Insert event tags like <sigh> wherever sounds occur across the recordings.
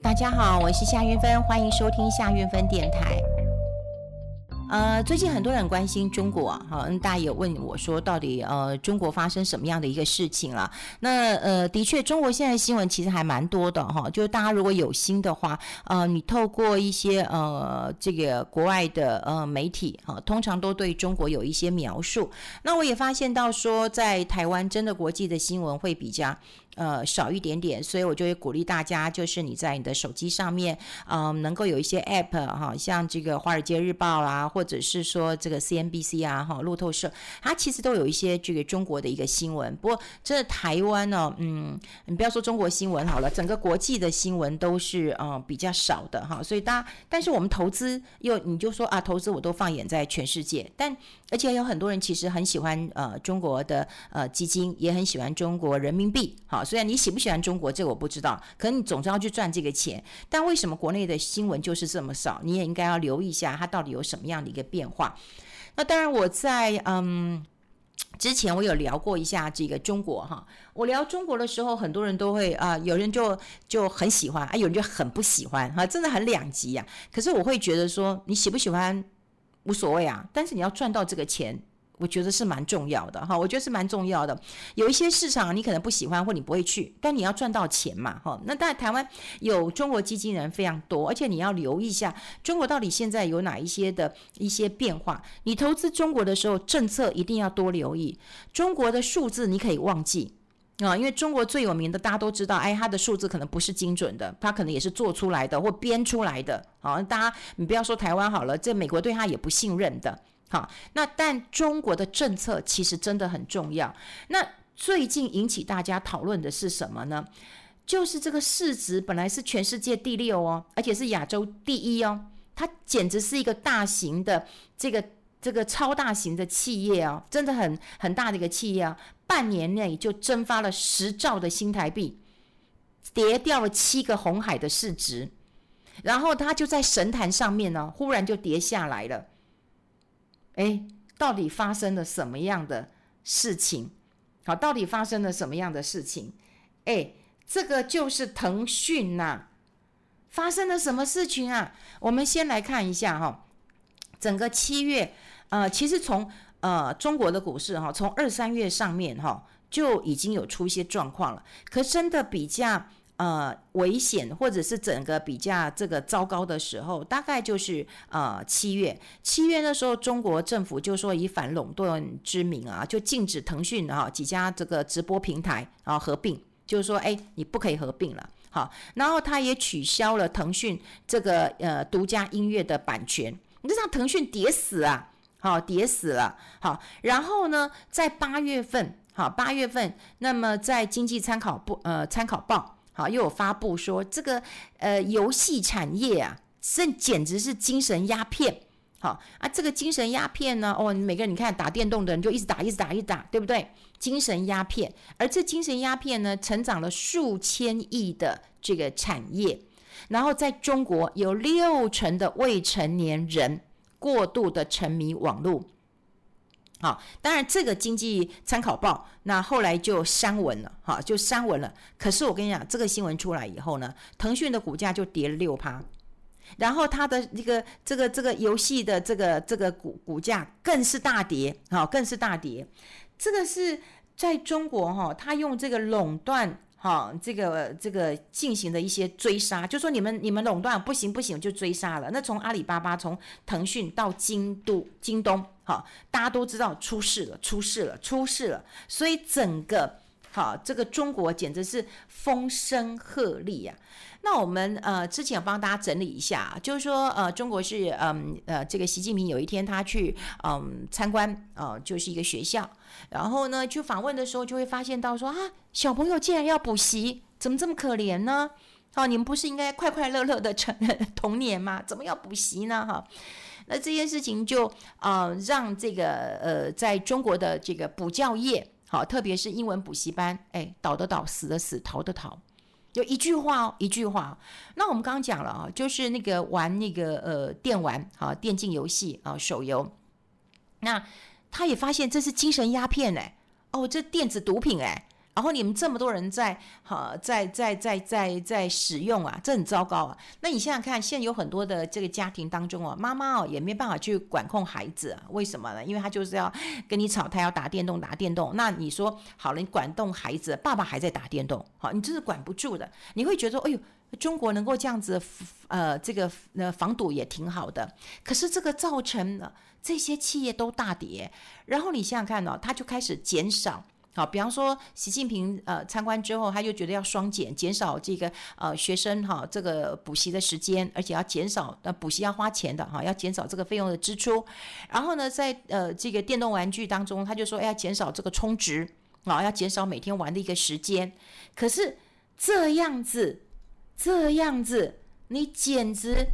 大家好，我是夏云芬，欢迎收听夏云芬电台。呃，最近很多人关心中国，哈，大家有问我说，到底呃中国发生什么样的一个事情了？那呃，的确，中国现在新闻其实还蛮多的哈，就是大家如果有心的话，呃，你透过一些呃这个国外的呃媒体哈，通常都对中国有一些描述。那我也发现到说，在台湾真的国际的新闻会比较。呃，少一点点，所以我就会鼓励大家，就是你在你的手机上面，嗯、能够有一些 App 哈，像这个《华尔街日报》啦，或者是说这个 CNBC 啊，哈，路透社，它其实都有一些这个中国的一个新闻。不过，这台湾呢，嗯，你不要说中国新闻好了，整个国际的新闻都是呃比较少的哈。所以大家，但是我们投资又你就说啊，投资我都放眼在全世界，但而且有很多人其实很喜欢呃中国的呃基金，也很喜欢中国人民币，好。虽然你喜不喜欢中国，这个我不知道，可能你总是要去赚这个钱。但为什么国内的新闻就是这么少？你也应该要留意一下，它到底有什么样的一个变化。那当然，我在嗯之前我有聊过一下这个中国哈。我聊中国的时候，很多人都会啊，有人就就很喜欢，啊，有人就很不喜欢哈，真的很两极呀。可是我会觉得说，你喜不喜欢无所谓啊，但是你要赚到这个钱。我觉得是蛮重要的哈，我觉得是蛮重要的。有一些市场你可能不喜欢或你不会去，但你要赚到钱嘛哈。那在台湾有中国基金人非常多，而且你要留意一下中国到底现在有哪一些的一些变化。你投资中国的时候，政策一定要多留意。中国的数字你可以忘记啊，因为中国最有名的大家都知道，哎，它的数字可能不是精准的，它可能也是做出来的或编出来的。好，大家你不要说台湾好了，这美国对它也不信任的。好，那但中国的政策其实真的很重要。那最近引起大家讨论的是什么呢？就是这个市值本来是全世界第六哦，而且是亚洲第一哦，它简直是一个大型的这个这个超大型的企业哦，真的很很大的一个企业啊，半年内就蒸发了十兆的新台币，跌掉了七个红海的市值，然后它就在神坛上面呢，忽然就跌下来了。哎，到底发生了什么样的事情？好，到底发生了什么样的事情？哎，这个就是腾讯呐，发生了什么事情啊？我们先来看一下哈，整个七月，呃，其实从呃中国的股市哈，从二三月上面哈就已经有出一些状况了，可真的比较。呃，危险或者是整个比较这个糟糕的时候，大概就是呃七月。七月的时候，中国政府就说以反垄断之名啊，就禁止腾讯啊几家这个直播平台啊合并，就是说哎你不可以合并了。好，然后他也取消了腾讯这个呃独家音乐的版权，你这让腾讯跌死啊，好跌死了。好，然后呢，在八月份，好八月份，那么在经济参考部呃参考报。好，又有发布说这个呃游戏产业啊，这简直是精神鸦片。好啊，这个精神鸦片呢，哦，每个人你看打电动的人就一直打，一直打，一直打，对不对？精神鸦片，而这精神鸦片呢，成长了数千亿的这个产业，然后在中国有六成的未成年人过度的沉迷网络。好，当然这个经济参考报那后来就删文了，哈，就删文了。可是我跟你讲，这个新闻出来以后呢，腾讯的股价就跌了六趴，然后它的这个这个这个游戏的这个这个股股价更是大跌，哈，更是大跌。这个是在中国哈，它用这个垄断。好，这个这个进行的一些追杀，就说你们你们垄断不行不行，就追杀了。那从阿里巴巴，从腾讯到京都京东，好，大家都知道出事了，出事了，出事了。所以整个好，这个中国简直是风声鹤唳呀。那我们呃之前帮大家整理一下，就是说呃中国是嗯呃这个习近平有一天他去嗯参观呃就是一个学校，然后呢去访问的时候就会发现到说啊小朋友竟然要补习，怎么这么可怜呢？哦，你们不是应该快快乐乐的成 <laughs> 童年吗？怎么要补习呢？<laughs> 哈，那这件事情就呃让这个呃在中国的这个补教业好，特别是英文补习班，哎倒的倒，死的死，逃的逃。就一句话哦，一句话。那我们刚刚讲了啊，就是那个玩那个呃电玩啊，电竞游戏啊，手游。那他也发现这是精神鸦片哎，哦，这电子毒品哎，然后你们这么多人在哈在在在在在使用啊，这很糟糕啊。那你想想看，现在有很多的这个家庭当中哦，妈妈哦也没办法去管控孩子，为什么呢？因为他就是要跟你吵，他要打电动打电动。那你说好了，你管动孩子，爸爸还在打电动，好，你真是管不住的。你会觉得，哎呦。中国能够这样子，呃，这个呃防堵也挺好的。可是这个造成了这些企业都大跌，然后你想想看哦，他就开始减少。好，比方说习近平呃参观之后，他就觉得要双减，减少这个呃学生哈这个补习的时间，而且要减少呃补习要花钱的哈，要减少这个费用的支出。然后呢，在呃这个电动玩具当中，他就说要减少这个充值啊，要减少每天玩的一个时间。可是这样子。这样子，你简直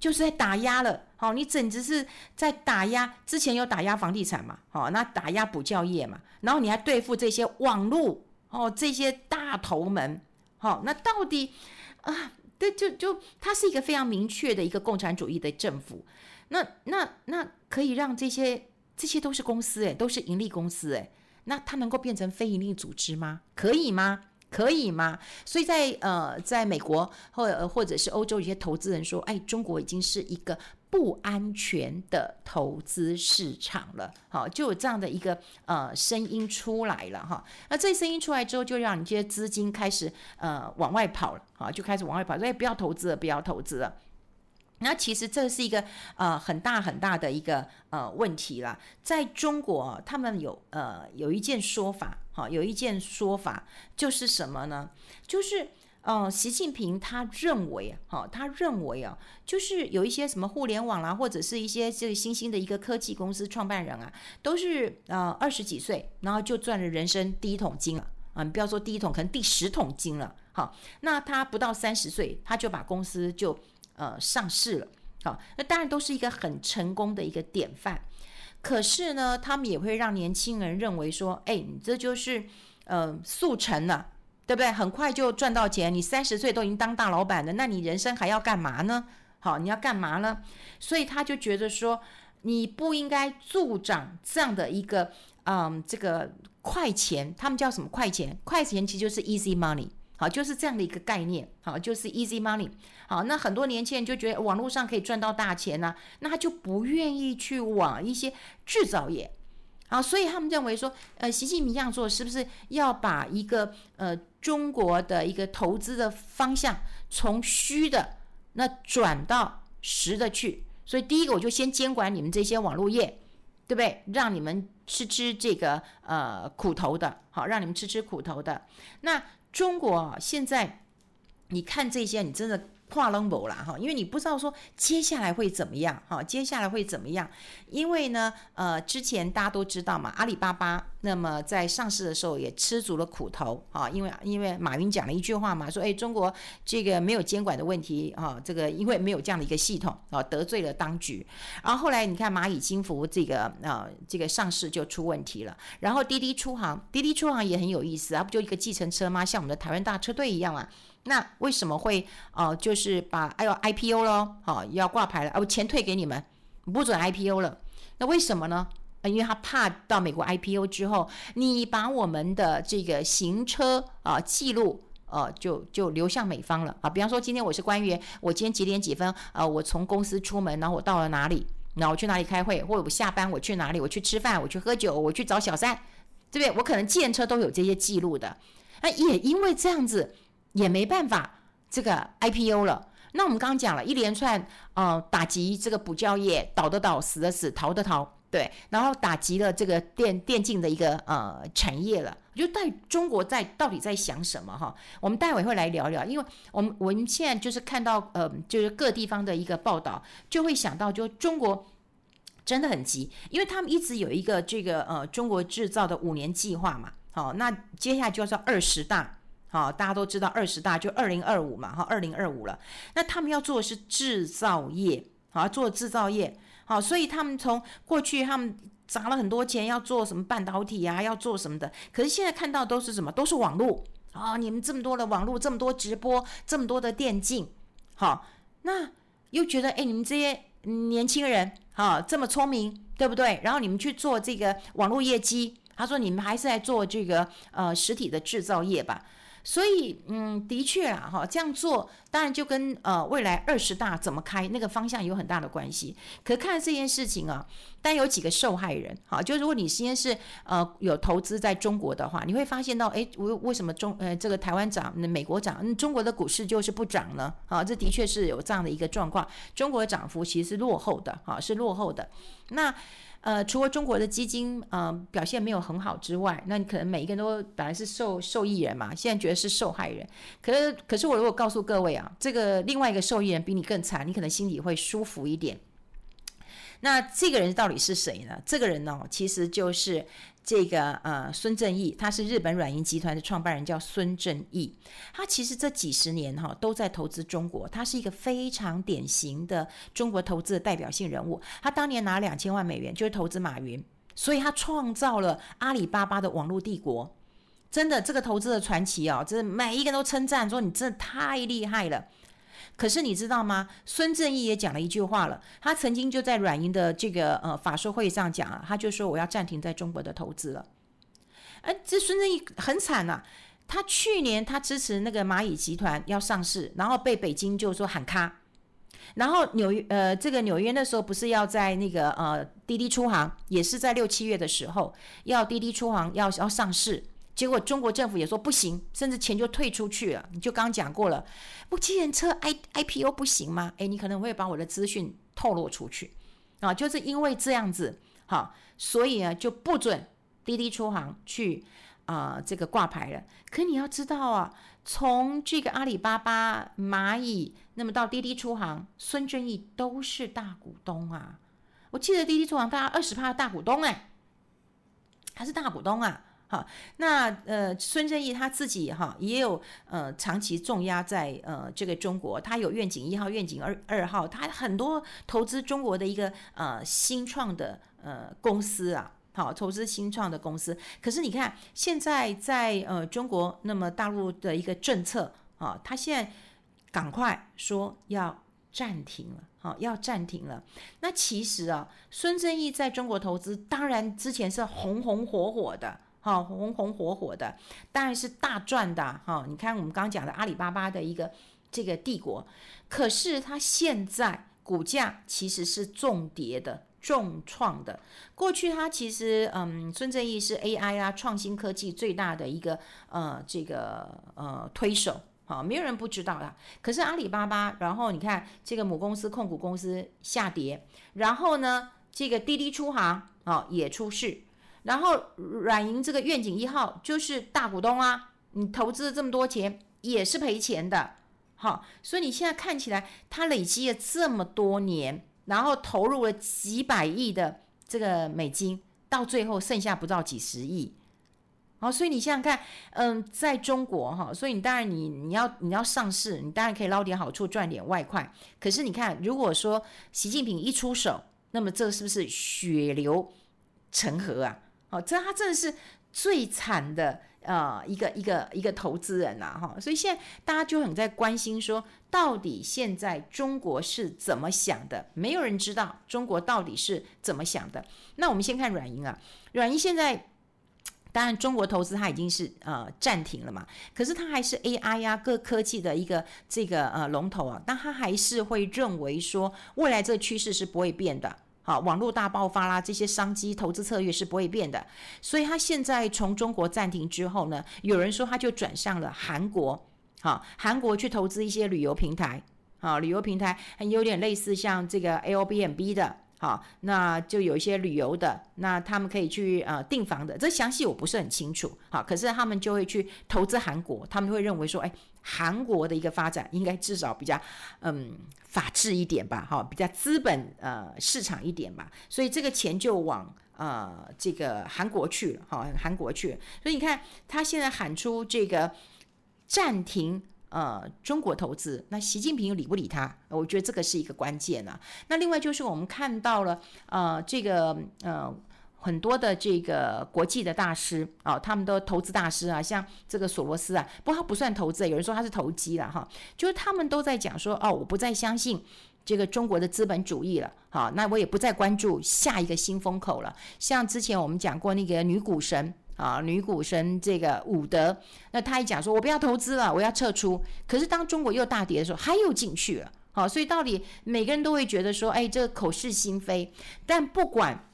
就是在打压了。好，你简直是在打压。之前有打压房地产嘛？好，那打压补教业嘛？然后你还对付这些网络哦，这些大头们。好，那到底啊？对，就就它是一个非常明确的一个共产主义的政府。那那那可以让这些这些都是公司诶，都是盈利公司诶。那它能够变成非盈利组织吗？可以吗？可以吗？所以在呃，在美国或或者是欧洲，一些投资人说，哎，中国已经是一个不安全的投资市场了。好，就有这样的一个呃声音出来了哈。那这声音出来之后，就让你这些资金开始呃往外跑了，好，就开始往外跑，所以不要投资了，不要投资了。那其实这是一个呃很大很大的一个呃问题了。在中国，他们有呃有一件说法，哈，有一件说法就是什么呢？就是呃习近平他认为，哈，他认为啊，就是有一些什么互联网啦，或者是一些这个新兴的一个科技公司创办人啊，都是呃二十几岁，然后就赚了人生第一桶金了啊！你不要说第一桶，可能第十桶金了。好，那他不到三十岁，他就把公司就。呃，上市了，好，那当然都是一个很成功的一个典范。可是呢，他们也会让年轻人认为说，哎，你这就是呃速成了，对不对？很快就赚到钱，你三十岁都已经当大老板了，那你人生还要干嘛呢？好，你要干嘛呢？所以他就觉得说，你不应该助长这样的一个嗯这个快钱，他们叫什么快钱？快钱其实就是 easy money。好，就是这样的一个概念，好，就是 easy money。好，那很多年轻人就觉得网络上可以赚到大钱呢、那他就不愿意去往一些制造业。好，所以他们认为说，呃，习近平这样做是不是要把一个呃中国的一个投资的方向从虚的那转到实的去？所以第一个我就先监管你们这些网络业，对不对？让你们吃吃这个呃苦头的，好，让你们吃吃苦头的。那中国，现在你看这些，你真的。跨龙博了哈，因为你不知道说接下来会怎么样哈，接下来会怎么样？因为呢，呃，之前大家都知道嘛，阿里巴巴那么在上市的时候也吃足了苦头啊，因为因为马云讲了一句话嘛，说哎，中国这个没有监管的问题啊，这个因为没有这样的一个系统啊，得罪了当局。然后后来你看蚂蚁金服这个啊，这个上市就出问题了。然后滴滴出行，滴滴出行也很有意思啊，不就一个计程车吗？像我们的台湾大车队一样啊。那为什么会呃，就是把哎呦 IPO 咯，好要挂牌了，哦，钱退给你们，不准 IPO 了。那为什么呢？因为他怕到美国 IPO 之后，你把我们的这个行车啊记录呃就就流向美方了啊。比方说今天我是官员，我今天几点几分呃，我从公司出门，然后我到了哪里，然后我去哪里开会，或者我下班我去哪里，我去吃饭，我去喝酒，我去找小三，对不对？我可能见车都有这些记录的。那也因为这样子。也没办法，这个 IPO 了。那我们刚刚讲了一连串，呃，打击这个补教业，倒的倒，死的死，逃的逃，对。然后打击了这个电电竞的一个呃产业了。我就在中国在到底在想什么哈？我们待会会来聊聊，因为我们我们现在就是看到呃，就是各地方的一个报道，就会想到就中国真的很急，因为他们一直有一个这个呃中国制造的五年计划嘛。好，那接下来就要说二十大。好，大家都知道二十大就二零二五嘛，哈，二零二五了。那他们要做的是制造业，好，做制造业，好，所以他们从过去他们砸了很多钱要做什么半导体啊，要做什么的，可是现在看到都是什么，都是网络啊，你们这么多的网络，这么多直播，这么多的电竞，好，那又觉得哎，你们这些年轻人，哈，这么聪明，对不对？然后你们去做这个网络业绩。他说你们还是来做这个呃实体的制造业吧。所以，嗯，的确啊，哈，这样做当然就跟呃未来二十大怎么开那个方向有很大的关系。可看这件事情啊，但有几个受害人，哈，就如果你今天是呃有投资在中国的话，你会发现到，诶，为为什么中呃这个台湾涨，美国涨，中国的股市就是不涨呢？啊，这的确是有这样的一个状况，中国的涨幅其实是落后的，哈，是落后的。那。呃，除了中国的基金呃表现没有很好之外，那你可能每一个人都本来是受受益人嘛，现在觉得是受害人。可是，可是我如果告诉各位啊，这个另外一个受益人比你更惨，你可能心里会舒服一点。那这个人到底是谁呢？这个人呢，其实就是这个呃孙正义，他是日本软银集团的创办人，叫孙正义。他其实这几十年哈都在投资中国，他是一个非常典型的中国投资的代表性人物。他当年拿两千万美元就是投资马云，所以他创造了阿里巴巴的网络帝国。真的，这个投资的传奇哦，真的每一个人都称赞说你真的太厉害了。可是你知道吗？孙正义也讲了一句话了。他曾经就在软银的这个呃法说会议上讲啊，他就说我要暂停在中国的投资了。哎，这孙正义很惨呐、啊。他去年他支持那个蚂蚁集团要上市，然后被北京就说喊卡。然后纽约呃这个纽约那时候不是要在那个呃滴滴出行，也是在六七月的时候要滴滴出行要要上市。结果中国政府也说不行，甚至钱就退出去了。你就刚刚讲过了，不，计程车 I IPO 不行吗？诶，你可能会把我的资讯透露出去啊，就是因为这样子，好，所以啊就不准滴滴出行去啊、呃、这个挂牌了。可你要知道啊，从这个阿里巴巴、蚂蚁，那么到滴滴出行，孙正义都是大股东啊。我记得滴滴出行大概二十趴的大股东哎，他是大股东啊。哈，那呃，孙正义他自己哈也有呃长期重压在呃这个中国，他有愿景一号、愿景二二号，他很多投资中国的一个呃新创的呃公司啊，好，投资新创的公司。可是你看现在在呃中国，那么大陆的一个政策啊，他现在赶快说要暂停了，好，要暂停了。那其实啊，孙正义在中国投资，当然之前是红红火火的。好，红红火火的，当然是大赚的哈。你看我们刚讲的阿里巴巴的一个这个帝国，可是它现在股价其实是重跌的、重创的。过去它其实嗯，孙正义是 AI 啊创新科技最大的一个呃这个呃推手，好，没有人不知道的。可是阿里巴巴，然后你看这个母公司控股公司下跌，然后呢这个滴滴出行啊也出事。然后软银这个愿景一号就是大股东啊，你投资了这么多钱也是赔钱的，好，所以你现在看起来他累积了这么多年，然后投入了几百亿的这个美金，到最后剩下不到几十亿，好，所以你想想看，嗯，在中国哈，所以你当然你你要你要上市，你当然可以捞点好处赚点外快，可是你看，如果说习近平一出手，那么这是不是血流成河啊？哦，这他真的是最惨的呃一个一个一个投资人呐，哈，所以现在大家就很在关心说，到底现在中国是怎么想的？没有人知道中国到底是怎么想的。那我们先看软银啊，软银现在当然中国投资它已经是呃暂停了嘛，可是它还是 AI 呀、各科技的一个这个呃龙头啊，但它还是会认为说未来这趋势是不会变的。好，网络大爆发啦，这些商机投资策略是不会变的。所以他现在从中国暂停之后呢，有人说他就转向了韩国，好，韩国去投资一些旅游平台，好，旅游平台很有点类似像这个 Airbnb 的。好，那就有一些旅游的，那他们可以去呃订房的，这详细我不是很清楚。好，可是他们就会去投资韩国，他们会认为说，哎，韩国的一个发展应该至少比较嗯法治一点吧，哈，比较资本呃市场一点吧，所以这个钱就往呃这个韩国去了，好，韩国去。所以你看他现在喊出这个暂停。呃，中国投资，那习近平又理不理他？我觉得这个是一个关键啊。那另外就是我们看到了，呃，这个呃，很多的这个国际的大师啊，他们的投资大师啊，像这个索罗斯啊，不过他不算投资，有人说他是投机了哈，就是他们都在讲说，哦，我不再相信这个中国的资本主义了，好，那我也不再关注下一个新风口了。像之前我们讲过那个女股神啊，女股神这个伍德，那他一讲说，我不要投资了，我要撤出，可是当中国又大跌的时候，他又进去了，好，所以到底每个人都会觉得说，哎，这口是心非，但不管。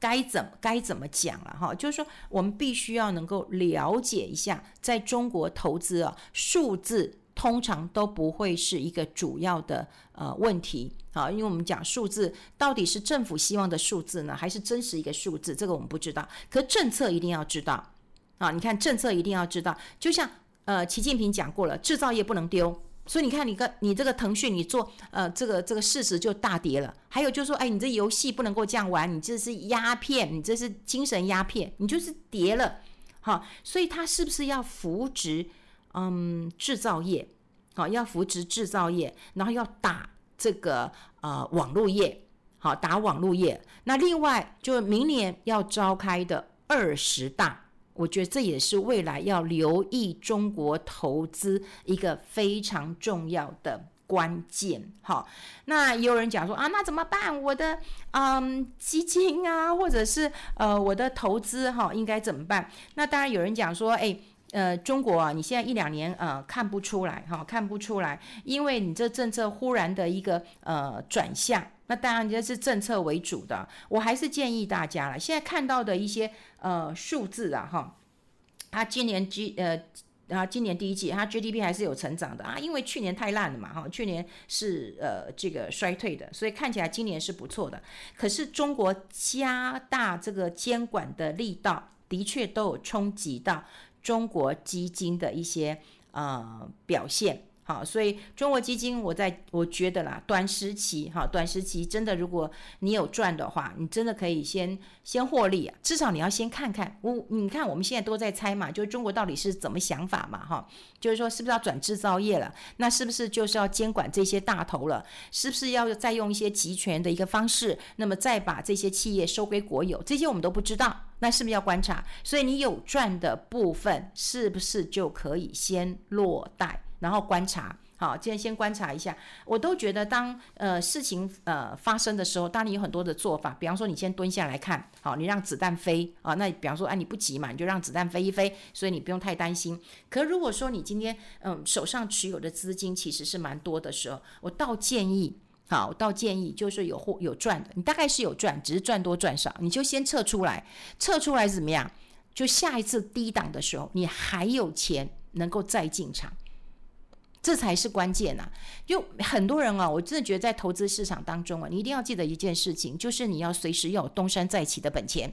该怎么该怎么讲了哈？就是说，我们必须要能够了解一下，在中国投资啊，数字通常都不会是一个主要的呃问题啊，因为我们讲数字到底是政府希望的数字呢，还是真实一个数字？这个我们不知道。可政策一定要知道啊！你看政策一定要知道，就像呃，习近平讲过了，制造业不能丢。所以你看，你个你这个腾讯，你做呃这个这个市值就大跌了。还有就是说，哎，你这游戏不能够这样玩，你这是鸦片，你这是精神鸦片，你就是跌了。好，所以它是不是要扶植嗯制造业？好，要扶植制造业，然后要打这个呃网络业，好，打网络业。那另外就明年要召开的二十大。我觉得这也是未来要留意中国投资一个非常重要的关键。好，那也有人讲说啊，那怎么办？我的嗯基金啊，或者是呃我的投资哈，应该怎么办？那当然有人讲说，哎，呃，中国啊，你现在一两年呃看不出来哈，看不出来，因为你这政策忽然的一个呃转向。那当然这是政策为主的，我还是建议大家了。现在看到的一些呃数字啊，哈，它今年 G 呃啊今年第一季它 GDP 还是有成长的啊，因为去年太烂了嘛，哈，去年是呃这个衰退的，所以看起来今年是不错的。可是中国加大这个监管的力道，的确都有冲击到中国基金的一些呃表现。好，所以中国基金，我在我觉得啦，短时期哈，短时期真的，如果你有赚的话，你真的可以先先获利啊，至少你要先看看。我你看，我们现在都在猜嘛，就是中国到底是怎么想法嘛，哈，就是说是不是要转制造业了？那是不是就是要监管这些大头了？是不是要再用一些集权的一个方式，那么再把这些企业收归国有？这些我们都不知道，那是不是要观察？所以你有赚的部分，是不是就可以先落袋？然后观察，好，今天先观察一下。我都觉得当，呃事情呃发生的时候，当你有很多的做法，比方说你先蹲下来看，好，你让子弹飞啊。那比方说，哎，你不急嘛，你就让子弹飞一飞，所以你不用太担心。可如果说你今天嗯手上持有的资金其实是蛮多的时候，我倒建议，好，我倒建议就是有获有赚的，你大概是有赚，只是赚多赚少，你就先撤出来，撤出来怎么样？就下一次低档的时候，你还有钱能够再进场。这才是关键呐！就很多人啊，我真的觉得在投资市场当中啊，你一定要记得一件事情，就是你要随时要有东山再起的本钱。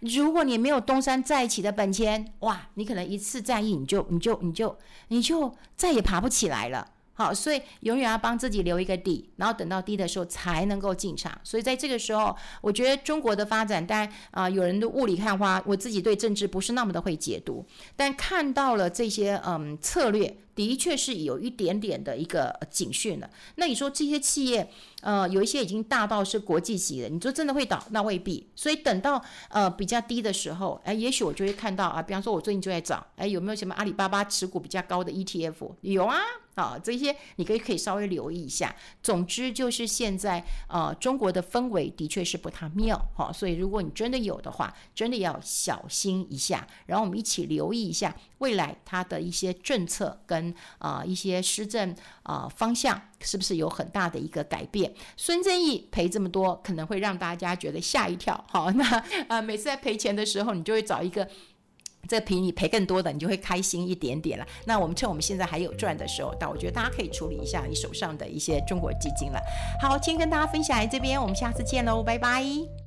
如果你没有东山再起的本钱，哇，你可能一次战役你就你就你就你就再也爬不起来了。好，所以永远要帮自己留一个底，然后等到低的时候才能够进场。所以在这个时候，我觉得中国的发展，当然啊，有人的雾里看花，我自己对政治不是那么的会解读，但看到了这些嗯策略。的确是有一点点的一个警讯了。那你说这些企业，呃，有一些已经大到是国际级的，你说真的会倒？那未必。所以等到呃比较低的时候，哎，也许我就会看到啊，比方说我最近就在找，哎，有没有什么阿里巴巴持股比较高的 ETF？有啊，啊，这些你可以可以稍微留意一下。总之就是现在呃中国的氛围的确是不太妙，哈，所以如果你真的有的话，真的要小心一下。然后我们一起留意一下未来它的一些政策跟。啊、一些施政啊、方向是不是有很大的一个改变？孙正义赔这么多，可能会让大家觉得吓一跳。好，<laughs> 那啊、每次在赔钱的时候，你就会找一个这比你赔更多的，你就会开心一点点了。那我们趁我们现在还有赚的时候，但我觉得大家可以处理一下你手上的一些中国基金了。好，今天跟大家分享这边，我们下次见喽，拜拜。